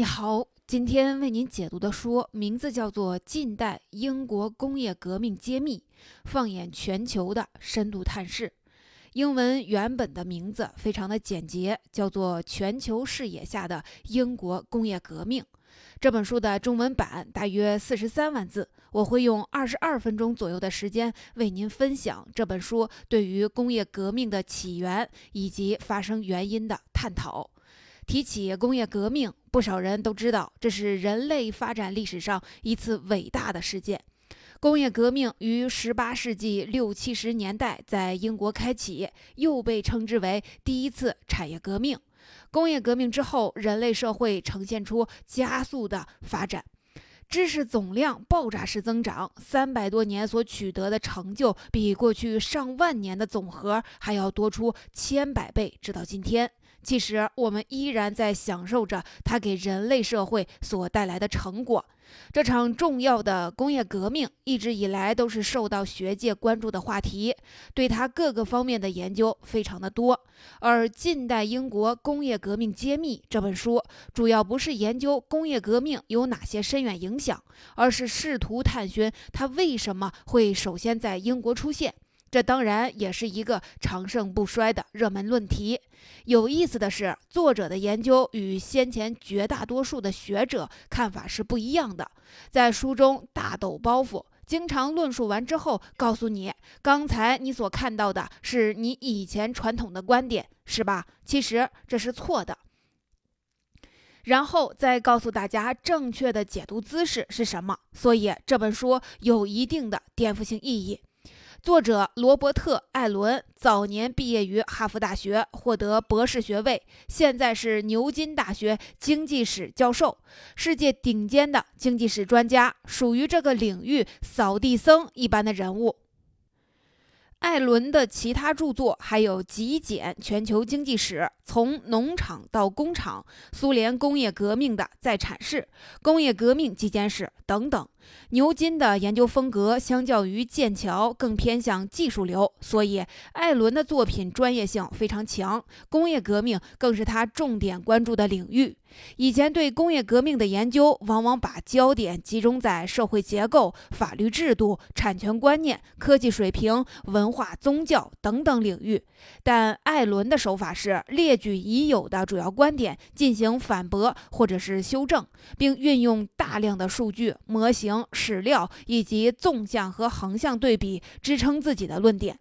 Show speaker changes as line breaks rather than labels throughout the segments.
你好，今天为您解读的书名字叫做《近代英国工业革命揭秘：放眼全球的深度探视》。英文原本的名字非常的简洁，叫做《全球视野下的英国工业革命》。这本书的中文版大约四十三万字，我会用二十二分钟左右的时间为您分享这本书对于工业革命的起源以及发生原因的探讨。提起工业革命，不少人都知道这是人类发展历史上一次伟大的事件。工业革命于18世纪六七十年代在英国开启，又被称之为第一次产业革命。工业革命之后，人类社会呈现出加速的发展，知识总量爆炸式增长，三百多年所取得的成就比过去上万年的总和还要多出千百倍，直到今天。其实，我们依然在享受着它给人类社会所带来的成果。这场重要的工业革命一直以来都是受到学界关注的话题，对它各个方面的研究非常的多。而《近代英国工业革命揭秘》这本书，主要不是研究工业革命有哪些深远影响，而是试图探寻它为什么会首先在英国出现。这当然也是一个长盛不衰的热门论题。有意思的是，作者的研究与先前绝大多数的学者看法是不一样的。在书中大抖包袱，经常论述完之后，告诉你刚才你所看到的是你以前传统的观点，是吧？其实这是错的。然后再告诉大家正确的解读姿势是什么。所以这本书有一定的颠覆性意义。作者罗伯特·艾伦早年毕业于哈佛大学，获得博士学位，现在是牛津大学经济史教授，世界顶尖的经济史专家，属于这个领域扫地僧一般的人物。艾伦的其他著作还有《极简全球经济史》、从农场到工厂、苏联工业革命的再阐释、工业革命期间史等等。牛津的研究风格相较于剑桥更偏向技术流，所以艾伦的作品专业性非常强，工业革命更是他重点关注的领域。以前对工业革命的研究，往往把焦点集中在社会结构、法律制度、产权观念、科技水平、文化、宗教等等领域。但艾伦的手法是列据已有的主要观点，进行反驳或者是修正，并运用大量的数据模型、史料以及纵向和横向对比，支撑自己的论点。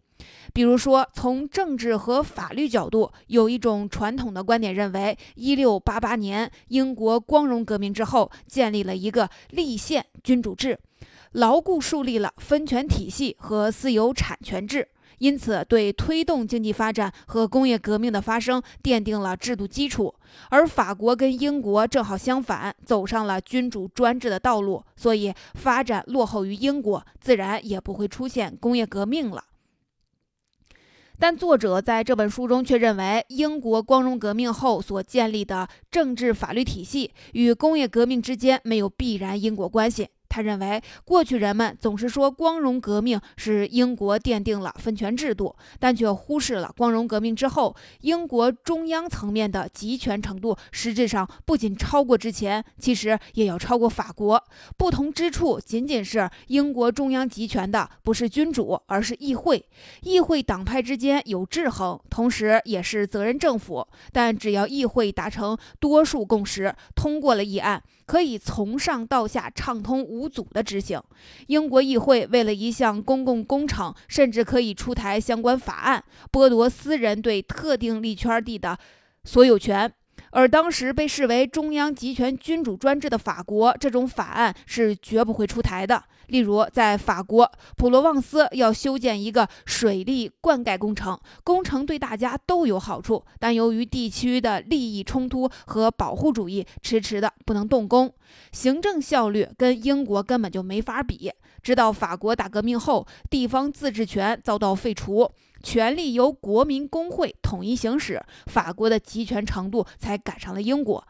比如说，从政治和法律角度，有一种传统的观点认为，一六八八年英国光荣革命之后，建立了一个立宪君主制，牢固树立了分权体系和私有产权制，因此对推动经济发展和工业革命的发生奠定了制度基础。而法国跟英国正好相反，走上了君主专制的道路，所以发展落后于英国，自然也不会出现工业革命了。但作者在这本书中却认为，英国光荣革命后所建立的政治法律体系与工业革命之间没有必然因果关系。他认为，过去人们总是说光荣革命是英国奠定了分权制度，但却忽视了光荣革命之后，英国中央层面的集权程度实质上不仅超过之前，其实也要超过法国。不同之处仅仅是英国中央集权的不是君主，而是议会。议会党派之间有制衡，同时也是责任政府。但只要议会达成多数共识，通过了议案。可以从上到下畅通无无阻的执行。英国议会为了一项公共工程，甚至可以出台相关法案，剥夺私人对特定利圈地的所有权。而当时被视为中央集权君主专制的法国，这种法案是绝不会出台的。例如，在法国普罗旺斯要修建一个水利灌溉工程，工程对大家都有好处，但由于地区的利益冲突和保护主义，迟迟的不能动工，行政效率跟英国根本就没法比。直到法国大革命后，地方自治权遭到废除，权力由国民工会统一行使，法国的集权程度才赶上了英国。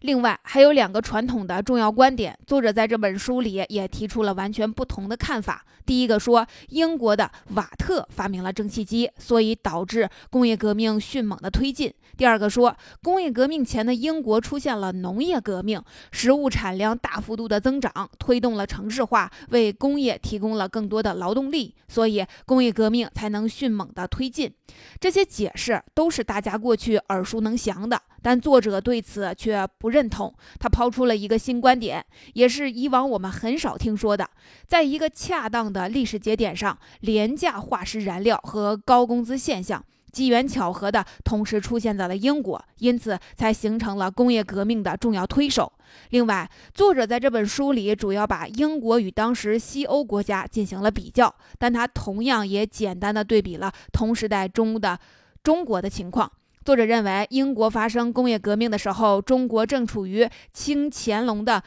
另外，还有两个传统的重要观点，作者在这本书里也提出了完全不同的看法。第一个说，英国的瓦特发明了蒸汽机，所以导致工业革命迅猛的推进。第二个说，工业革命前的英国出现了农业革命，食物产量大幅度的增长，推动了城市化，为工业提供了更多的劳动力，所以工业革命才能迅猛的推进。这些解释都是大家过去耳熟能详的。但作者对此却不认同，他抛出了一个新观点，也是以往我们很少听说的。在一个恰当的历史节点上，廉价化石燃料和高工资现象机缘巧合的同时出现在了英国，因此才形成了工业革命的重要推手。另外，作者在这本书里主要把英国与当时西欧国家进行了比较，但他同样也简单的对比了同时代中的中国的情况。作者认为，英国发生工业革命的时候，中国正处于清乾隆的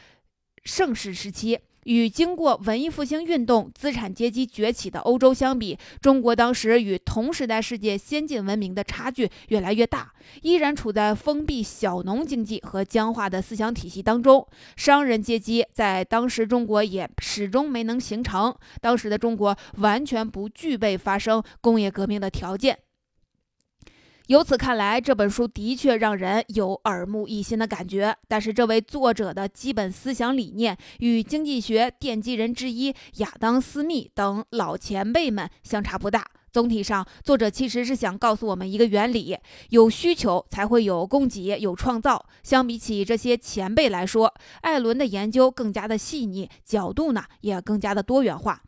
盛世时期。与经过文艺复兴运动、资产阶级崛起的欧洲相比，中国当时与同时代世界先进文明的差距越来越大，依然处在封闭小农经济和僵化的思想体系当中。商人阶级在当时中国也始终没能形成。当时的中国完全不具备发生工业革命的条件。由此看来，这本书的确让人有耳目一新的感觉。但是，这位作者的基本思想理念与经济学奠基人之一亚当·斯密等老前辈们相差不大。总体上，作者其实是想告诉我们一个原理：有需求才会有供给，有创造。相比起这些前辈来说，艾伦的研究更加的细腻，角度呢也更加的多元化。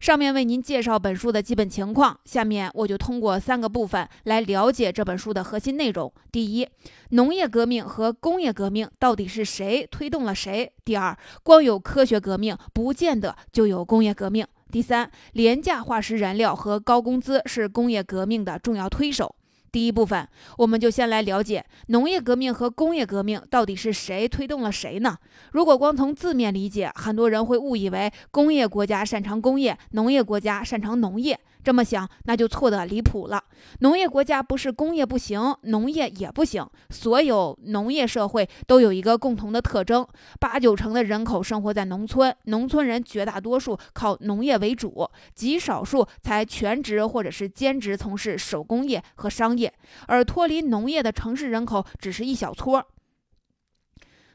上面为您介绍本书的基本情况，下面我就通过三个部分来了解这本书的核心内容。第一，农业革命和工业革命到底是谁推动了谁？第二，光有科学革命不见得就有工业革命。第三，廉价化石燃料和高工资是工业革命的重要推手。第一部分，我们就先来了解农业革命和工业革命到底是谁推动了谁呢？如果光从字面理解，很多人会误以为工业国家擅长工业，农业国家擅长农业。这么想，那就错得离谱了。农业国家不是工业不行，农业也不行。所有农业社会都有一个共同的特征：八九成的人口生活在农村，农村人绝大多数靠农业为主，极少数才全职或者是兼职从事手工业和商业，而脱离农业的城市人口只是一小撮。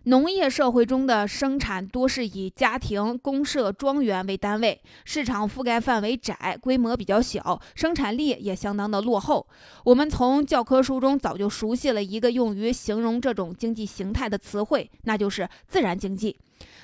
农业社会中的生产多是以家庭、公社、庄园为单位，市场覆盖范围窄，规模比较小，生产力也相当的落后。我们从教科书中早就熟悉了一个用于形容这种经济形态的词汇，那就是自然经济。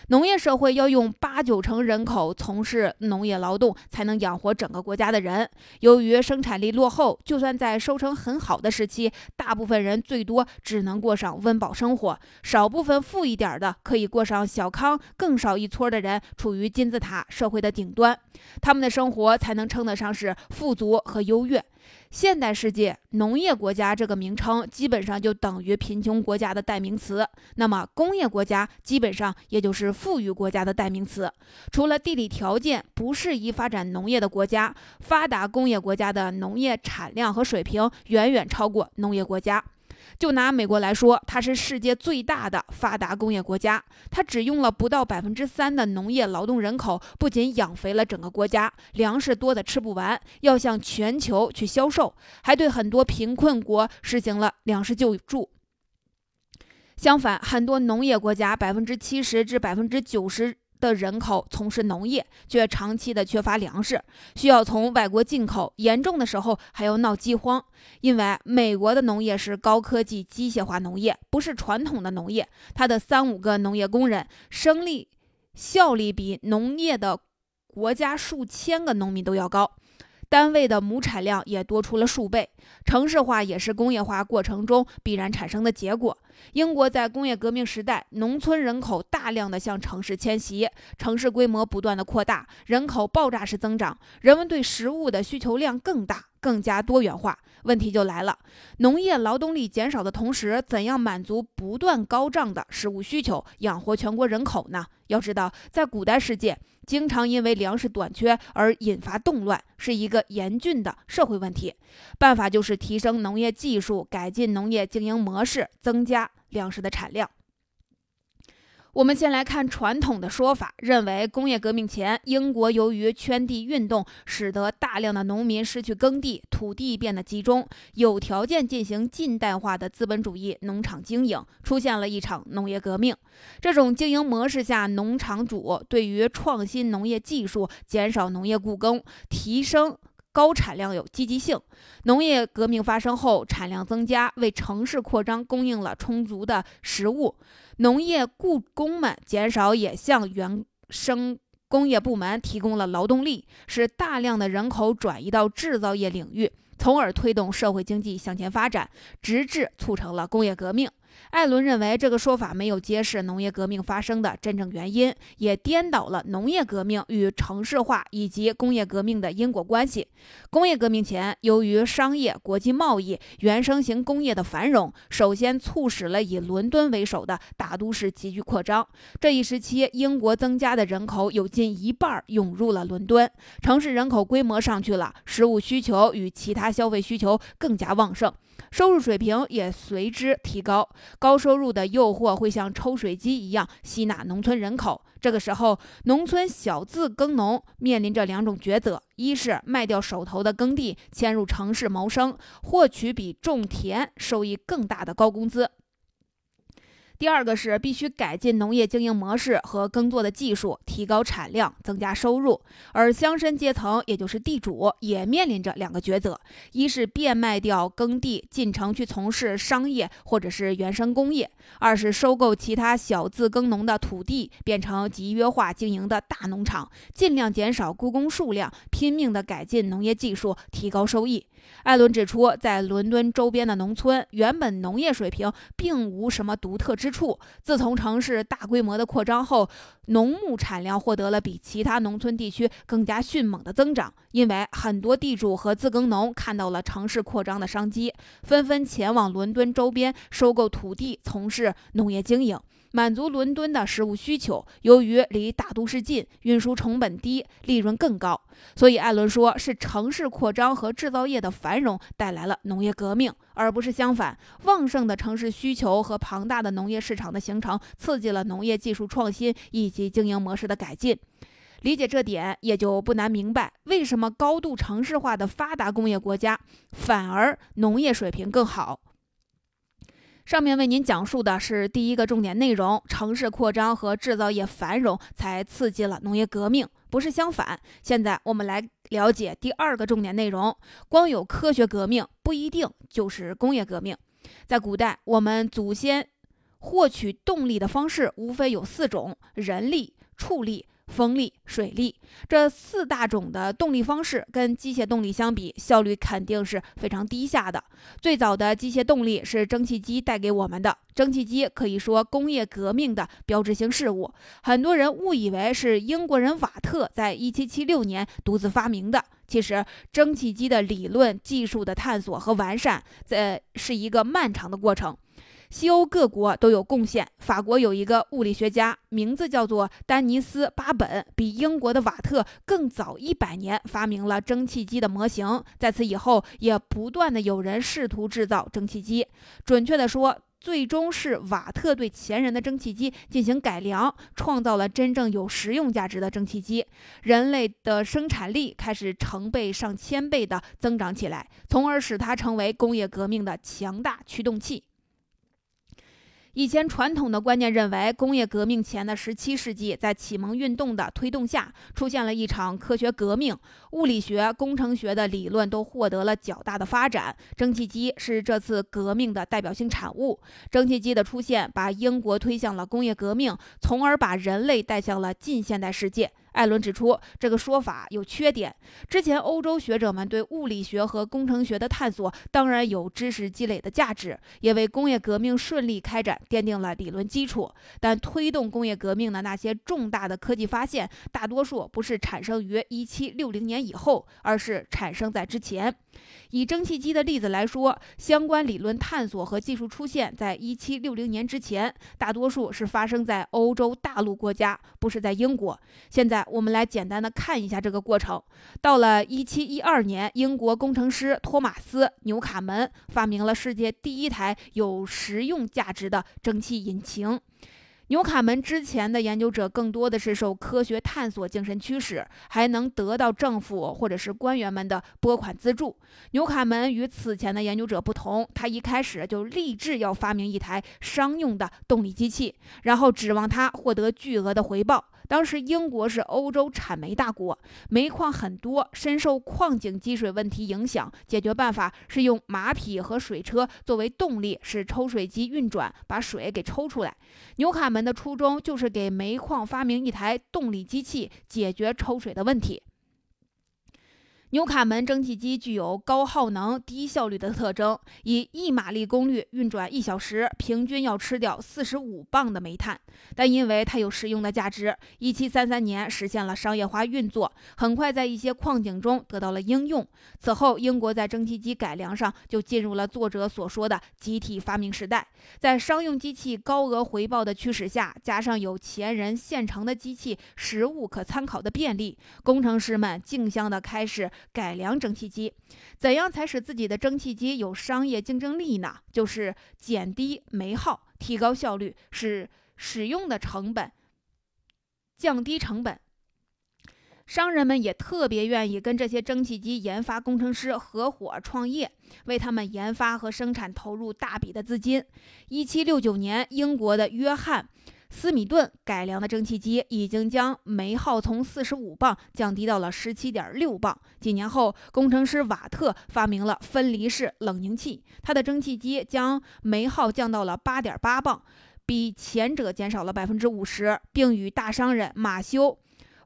农业社会要用八九成人口从事农业劳动，才能养活整个国家的人。由于生产力落后，就算在收成很好的时期，大部分人最多只能过上温饱生活，少部分富一点的可以过上小康，更少一撮的人处于金字塔社会的顶端，他们的生活才能称得上是富足和优越。现代世界农业国家这个名称基本上就等于贫穷国家的代名词，那么工业国家基本上也就是富裕国家的代名词。除了地理条件不适宜发展农业的国家，发达工业国家的农业产量和水平远远超过农业国家。就拿美国来说，它是世界最大的发达工业国家，它只用了不到百分之三的农业劳动人口，不仅养肥了整个国家，粮食多的吃不完，要向全球去销售，还对很多贫困国实行了粮食救助。相反，很多农业国家百分之七十至百分之九十。的人口从事农业，却长期的缺乏粮食，需要从外国进口，严重的时候还要闹饥荒。因为美国的农业是高科技机械化农业，不是传统的农业，它的三五个农业工人，生力效率比农业的国家数千个农民都要高。单位的亩产量也多出了数倍，城市化也是工业化过程中必然产生的结果。英国在工业革命时代，农村人口大量的向城市迁徙，城市规模不断的扩大，人口爆炸式增长，人们对食物的需求量更大，更加多元化。问题就来了，农业劳动力减少的同时，怎样满足不断高涨的食物需求，养活全国人口呢？要知道，在古代世界。经常因为粮食短缺而引发动乱，是一个严峻的社会问题。办法就是提升农业技术，改进农业经营模式，增加粮食的产量。我们先来看传统的说法，认为工业革命前，英国由于圈地运动，使得大量的农民失去耕地，土地变得集中，有条件进行近代化的资本主义农场经营，出现了一场农业革命。这种经营模式下，农场主对于创新农业技术、减少农业雇工、提升。高产量有积极性。农业革命发生后，产量增加，为城市扩张供应了充足的食物。农业雇工们减少，也向原生工业部门提供了劳动力，使大量的人口转移到制造业领域，从而推动社会经济向前发展，直至促成了工业革命。艾伦认为，这个说法没有揭示农业革命发生的真正原因，也颠倒了农业革命与城市化以及工业革命的因果关系。工业革命前，由于商业、国际贸易、原生型工业的繁荣，首先促使了以伦敦为首的大都市急剧扩张。这一时期，英国增加的人口有近一半涌入了伦敦，城市人口规模上去了，食物需求与其他消费需求更加旺盛。收入水平也随之提高，高收入的诱惑会像抽水机一样吸纳农村人口。这个时候，农村小自耕农面临着两种抉择：一是卖掉手头的耕地，迁入城市谋生，获取比种田收益更大的高工资。第二个是必须改进农业经营模式和耕作的技术，提高产量，增加收入。而乡绅阶层，也就是地主，也面临着两个抉择：一是变卖掉耕地，进城去从事商业或者是原生工业；二是收购其他小自耕农的土地，变成集约化经营的大农场，尽量减少雇工数量，拼命地改进农业技术，提高收益。艾伦指出，在伦敦周边的农村，原本农业水平并无什么独特之处。自从城市大规模的扩张后，农牧产量获得了比其他农村地区更加迅猛的增长。因为很多地主和自耕农看到了城市扩张的商机，纷纷前往伦敦周边收购土地，从事农业经营。满足伦敦的食物需求。由于离大都市近，运输成本低，利润更高，所以艾伦说是城市扩张和制造业的繁荣带来了农业革命，而不是相反。旺盛的城市需求和庞大的农业市场的形成，刺激了农业技术创新以及经营模式的改进。理解这点，也就不难明白为什么高度城市化的发达工业国家反而农业水平更好。上面为您讲述的是第一个重点内容：城市扩张和制造业繁荣才刺激了农业革命，不是相反。现在我们来了解第二个重点内容：光有科学革命不一定就是工业革命。在古代，我们祖先获取动力的方式无非有四种：人力、畜力。风力、水力这四大种的动力方式，跟机械动力相比，效率肯定是非常低下的。最早的机械动力是蒸汽机带给我们的，蒸汽机可以说工业革命的标志性事物。很多人误以为是英国人瓦特在1776年独自发明的，其实蒸汽机的理论技术的探索和完善，在是一个漫长的过程。西欧各国都有贡献。法国有一个物理学家，名字叫做丹尼斯·巴本，比英国的瓦特更早一百年发明了蒸汽机的模型。在此以后，也不断的有人试图制造蒸汽机。准确的说，最终是瓦特对前人的蒸汽机进行改良，创造了真正有实用价值的蒸汽机。人类的生产力开始成倍、上千倍的增长起来，从而使它成为工业革命的强大驱动器。以前传统的观念认为，工业革命前的十七世纪，在启蒙运动的推动下，出现了一场科学革命，物理学、工程学的理论都获得了较大的发展。蒸汽机是这次革命的代表性产物。蒸汽机的出现，把英国推向了工业革命，从而把人类带向了近现代世界。艾伦指出，这个说法有缺点。之前欧洲学者们对物理学和工程学的探索，当然有知识积累的价值，也为工业革命顺利开展奠定了理论基础。但推动工业革命的那些重大的科技发现，大多数不是产生于1760年以后，而是产生在之前。以蒸汽机的例子来说，相关理论探索和技术出现在1760年之前，大多数是发生在欧洲大陆国家，不是在英国。现在。我们来简单的看一下这个过程。到了一七一二年，英国工程师托马斯·纽卡门发明了世界第一台有实用价值的蒸汽引擎。纽卡门之前的研究者更多的是受科学探索精神驱使，还能得到政府或者是官员们的拨款资助。纽卡门与此前的研究者不同，他一开始就立志要发明一台商用的动力机器，然后指望它获得巨额的回报。当时英国是欧洲产煤大国，煤矿很多，深受矿井积水问题影响。解决办法是用马匹和水车作为动力，使抽水机运转，把水给抽出来。纽卡门的初衷就是给煤矿发明一台动力机器，解决抽水的问题。纽卡门蒸汽机具有高耗能、低效率的特征，以一马力功率运转一小时，平均要吃掉四十五磅的煤炭。但因为它有实用的价值，一七三三年实现了商业化运作，很快在一些矿井中得到了应用。此后，英国在蒸汽机改良上就进入了作者所说的集体发明时代。在商用机器高额回报的驱使下，加上有前人现成的机器实物可参考的便利，工程师们竞相的开始。改良蒸汽机，怎样才使自己的蒸汽机有商业竞争力呢？就是减低煤耗，提高效率，使使用的成本降低成本。商人们也特别愿意跟这些蒸汽机研发工程师合伙创业，为他们研发和生产投入大笔的资金。一七六九年，英国的约翰。斯米顿改良的蒸汽机已经将煤耗从四十五磅降低到了十七点六磅。几年后，工程师瓦特发明了分离式冷凝器，他的蒸汽机将煤耗降到了八点八磅，比前者减少了百分之五十，并与大商人马修。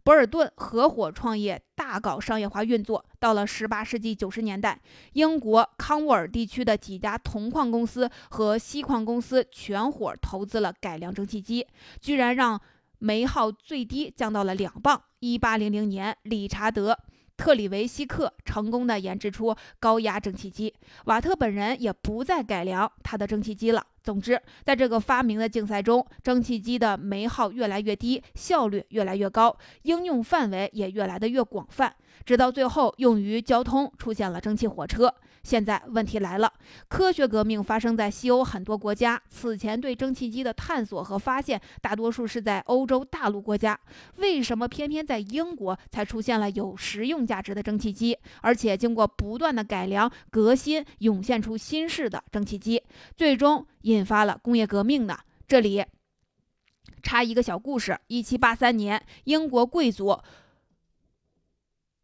博尔顿合伙创业，大搞商业化运作。到了十八世纪九十年代，英国康沃尔地区的几家铜矿公司和锡矿公司全伙投资了改良蒸汽机，居然让煤耗最低降到了两磅。一八零零年，理查德。特里维希克成功的研制出高压蒸汽机，瓦特本人也不再改良他的蒸汽机了。总之，在这个发明的竞赛中，蒸汽机的煤耗越来越低，效率越来越高，应用范围也越来的越广泛，直到最后用于交通，出现了蒸汽火车。现在问题来了，科学革命发生在西欧很多国家，此前对蒸汽机的探索和发现，大多数是在欧洲大陆国家。为什么偏偏在英国才出现了有实用价值的蒸汽机，而且经过不断的改良革新，涌现出新式的蒸汽机，最终引发了工业革命呢？这里插一个小故事：一七八三年，英国贵族。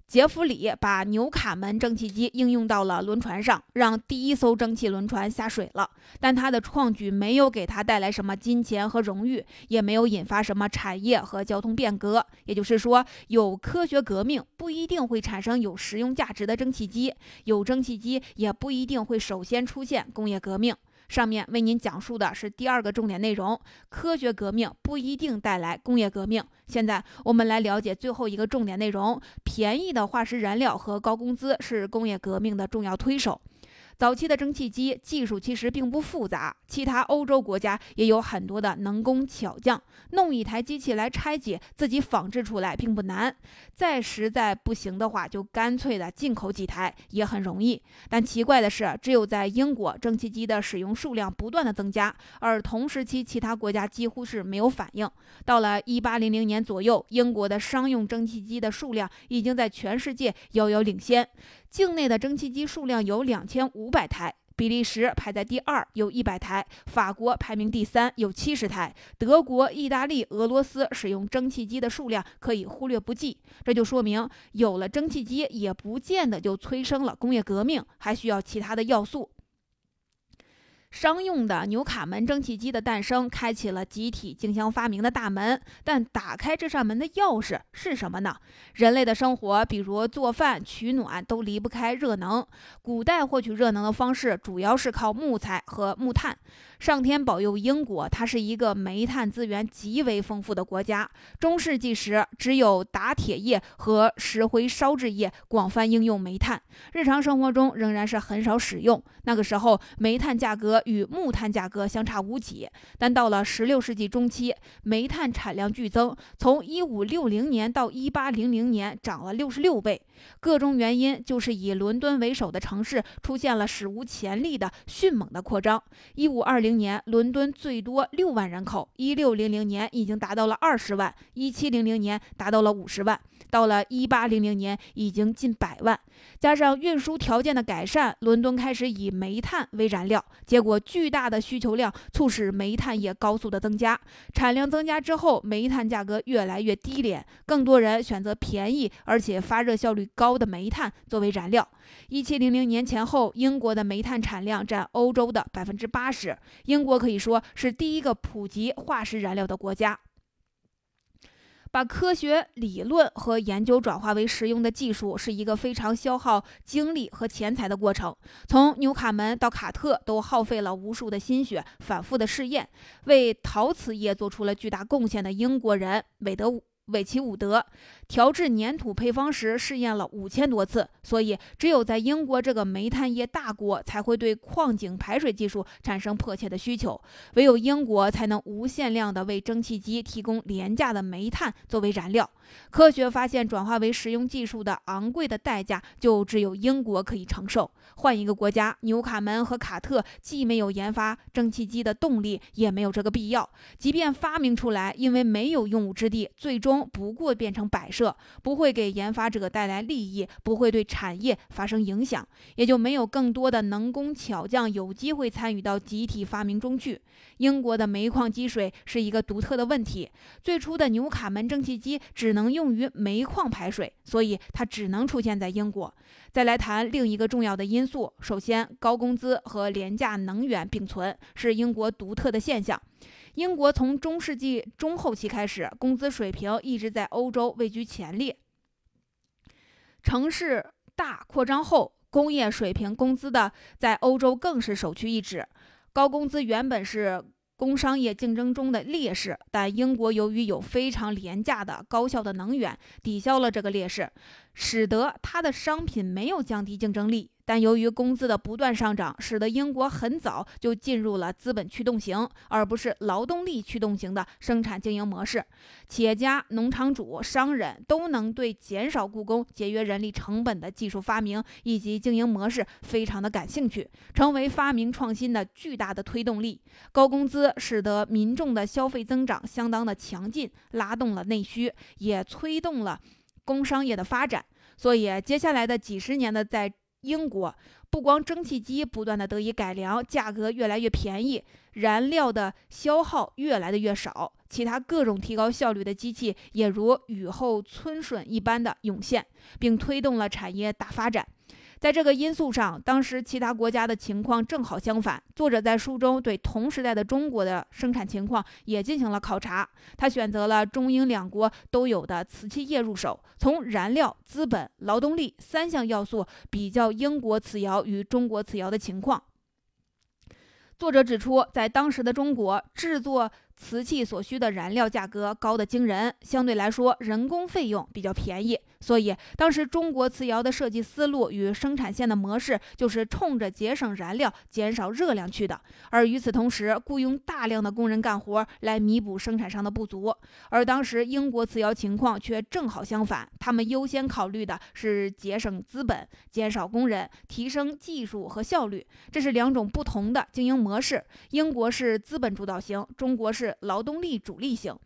杰弗里把纽卡门蒸汽机应用到了轮船上，让第一艘蒸汽轮船下水了。但他的创举没有给他带来什么金钱和荣誉，也没有引发什么产业和交通变革。也就是说，有科学革命不一定会产生有实用价值的蒸汽机，有蒸汽机也不一定会首先出现工业革命。上面为您讲述的是第二个重点内容：科学革命不一定带来工业革命。现在我们来了解最后一个重点内容：便宜的化石燃料和高工资是工业革命的重要推手。早期的蒸汽机技术其实并不复杂，其他欧洲国家也有很多的能工巧匠，弄一台机器来拆解，自己仿制出来并不难。再实在不行的话，就干脆的进口几台也很容易。但奇怪的是，只有在英国，蒸汽机的使用数量不断的增加，而同时期其他国家几乎是没有反应。到了一八零零年左右，英国的商用蒸汽机的数量已经在全世界遥遥领先。境内的蒸汽机数量有两千五百台，比利时排在第二，有一百台；法国排名第三，有七十台；德国、意大利、俄罗斯使用蒸汽机的数量可以忽略不计。这就说明，有了蒸汽机，也不见得就催生了工业革命，还需要其他的要素。商用的纽卡门蒸汽机的诞生，开启了集体竞相发明的大门。但打开这扇门的钥匙是什么呢？人类的生活，比如做饭、取暖，都离不开热能。古代获取热能的方式，主要是靠木材和木炭。上天保佑英国，它是一个煤炭资源极为丰富的国家。中世纪时，只有打铁业和石灰烧制业广泛应用煤炭，日常生活中仍然是很少使用。那个时候，煤炭价格与木炭价格相差无几。但到了16世纪中期，煤炭产量剧增，从1560年到1800年涨了66倍。各种原因就是以伦敦为首的城市出现了史无前例的迅猛的扩张。1520零年，伦敦最多六万人口；一六零零年已经达到了二十万；一七零零年达到了五十万；到了一八零零年，已经近百万。加上运输条件的改善，伦敦开始以煤炭为燃料，结果巨大的需求量促使煤炭业高速的增加。产量增加之后，煤炭价格越来越低廉，更多人选择便宜而且发热效率高的煤炭作为燃料。一七零零年前后，英国的煤炭产量占欧洲的百分之八十。英国可以说是第一个普及化石燃料的国家。把科学理论和研究转化为实用的技术，是一个非常消耗精力和钱财的过程。从纽卡门到卡特，都耗费了无数的心血，反复的试验，为陶瓷业做出了巨大贡献的英国人韦德。韦奇伍德调制粘土配方时试验了五千多次，所以只有在英国这个煤炭业大国才会对矿井排水技术产生迫切的需求。唯有英国才能无限量的为蒸汽机提供廉价的煤炭作为燃料。科学发现转化为实用技术的昂贵的代价，就只有英国可以承受。换一个国家，纽卡门和卡特既没有研发蒸汽机的动力，也没有这个必要。即便发明出来，因为没有用武之地，最终。不过变成摆设，这不会给研发者带来利益，不会对产业发生影响，也就没有更多的能工巧匠有机会参与到集体发明中去。英国的煤矿积水是一个独特的问题。最初的纽卡门蒸汽机只能用于煤矿排水，所以它只能出现在英国。再来谈另一个重要的因素，首先，高工资和廉价能源并存是英国独特的现象。英国从中世纪中后期开始，工资水平一直在欧洲位居前列。城市大扩张后，工业水平工资的在欧洲更是首屈一指。高工资原本是工商业竞争中的劣势，但英国由于有非常廉价的高效的能源，抵消了这个劣势，使得它的商品没有降低竞争力。但由于工资的不断上涨，使得英国很早就进入了资本驱动型，而不是劳动力驱动型的生产经营模式。企业家、农场主、商人都能对减少雇工、节约人力成本的技术发明以及经营模式非常的感兴趣，成为发明创新的巨大的推动力。高工资使得民众的消费增长相当的强劲，拉动了内需，也催动了工商业的发展。所以，接下来的几十年的在英国不光蒸汽机不断的得以改良，价格越来越便宜，燃料的消耗越来的越少，其他各种提高效率的机器也如雨后春笋一般的涌现，并推动了产业大发展。在这个因素上，当时其他国家的情况正好相反。作者在书中对同时代的中国的生产情况也进行了考察。他选择了中英两国都有的瓷器业入手，从燃料、资本、劳动力三项要素比较英国瓷窑与中国瓷窑的情况。作者指出，在当时的中国制作。瓷器所需的燃料价格高得惊人，相对来说人工费用比较便宜，所以当时中国瓷窑的设计思路与生产线的模式就是冲着节省燃料、减少热量去的。而与此同时，雇佣大量的工人干活来弥补生产上的不足。而当时英国瓷窑情况却正好相反，他们优先考虑的是节省资本、减少工人、提升技术和效率，这是两种不同的经营模式。英国是资本主导型，中国是。劳动力主力型。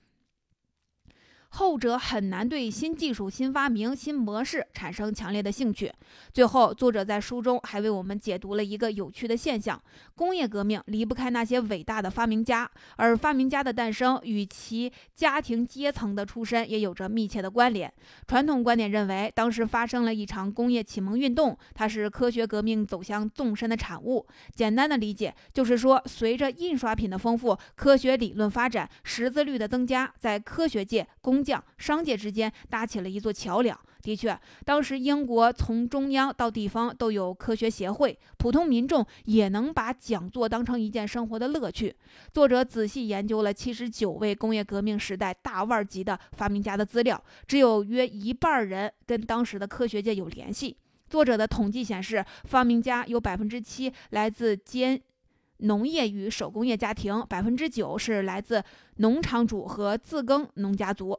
后者很难对新技术、新发明、新模式产生强烈的兴趣。最后，作者在书中还为我们解读了一个有趣的现象：工业革命离不开那些伟大的发明家，而发明家的诞生与其家庭阶层的出身也有着密切的关联。传统观点认为，当时发生了一场工业启蒙运动，它是科学革命走向纵深的产物。简单的理解就是说，随着印刷品的丰富、科学理论发展、识字率的增加，在科学界工匠、商界之间搭起了一座桥梁。的确，当时英国从中央到地方都有科学协会，普通民众也能把讲座当成一件生活的乐趣。作者仔细研究了七十九位工业革命时代大腕级的发明家的资料，只有约一半人跟当时的科学界有联系。作者的统计显示，发明家有百分之七来自兼农业与手工业家庭，百分之九是来自农场主和自耕农家族。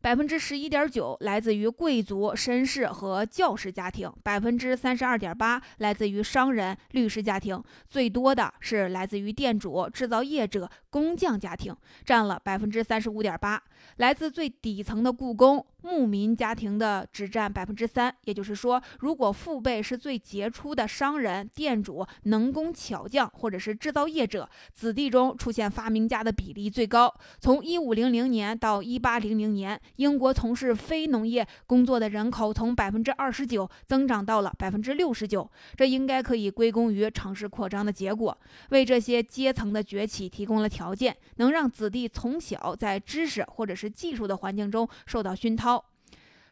百分之十一点九来自于贵族、绅士和教师家庭，百分之三十二点八来自于商人、律师家庭，最多的是来自于店主、制造业者、工匠家庭，占了百分之三十五点八。来自最底层的雇工、牧民家庭的只占百分之三。也就是说，如果父辈是最杰出的商人、店主、能工巧匠或者是制造业者，子弟中出现发明家的比例最高。从一五零零年到一八零零年。英国从事非农业工作的人口从百分之二十九增长到了百分之六十九，这应该可以归功于城市扩张的结果，为这些阶层的崛起提供了条件，能让子弟从小在知识或或者是技术的环境中受到熏陶。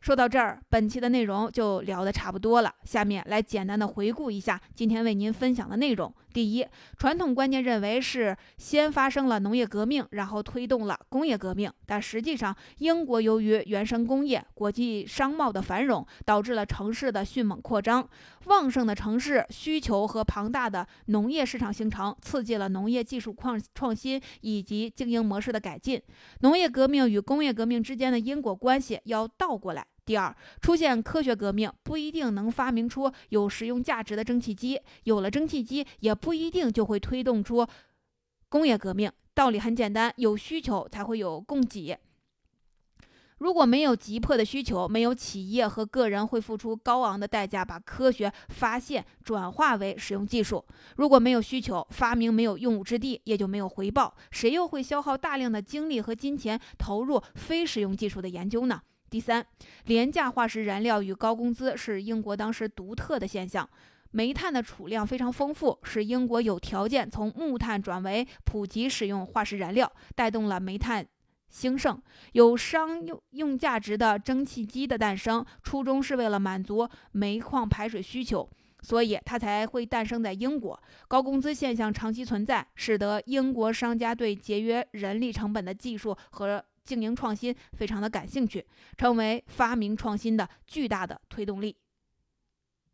说到这儿，本期的内容就聊得差不多了。下面来简单的回顾一下今天为您分享的内容。第一，传统观念认为是先发生了农业革命，然后推动了工业革命。但实际上，英国由于原生工业、国际商贸的繁荣，导致了城市的迅猛扩张，旺盛的城市需求和庞大的农业市场形成，刺激了农业技术创创新以及经营模式的改进。农业革命与工业革命之间的因果关系要倒过来。第二，出现科学革命不一定能发明出有实用价值的蒸汽机，有了蒸汽机也不一定就会推动出工业革命。道理很简单，有需求才会有供给。如果没有急迫的需求，没有企业和个人会付出高昂的代价把科学发现转化为使用技术。如果没有需求，发明没有用武之地，也就没有回报。谁又会消耗大量的精力和金钱投入非实用技术的研究呢？第三，廉价化石燃料与高工资是英国当时独特的现象。煤炭的储量非常丰富，使英国有条件从木炭转为普及使用化石燃料，带动了煤炭兴盛。有商用价值的蒸汽机的诞生，初衷是为了满足煤矿排水需求，所以它才会诞生在英国。高工资现象长期存在，使得英国商家对节约人力成本的技术和经营创新非常的感兴趣，成为发明创新的巨大的推动力。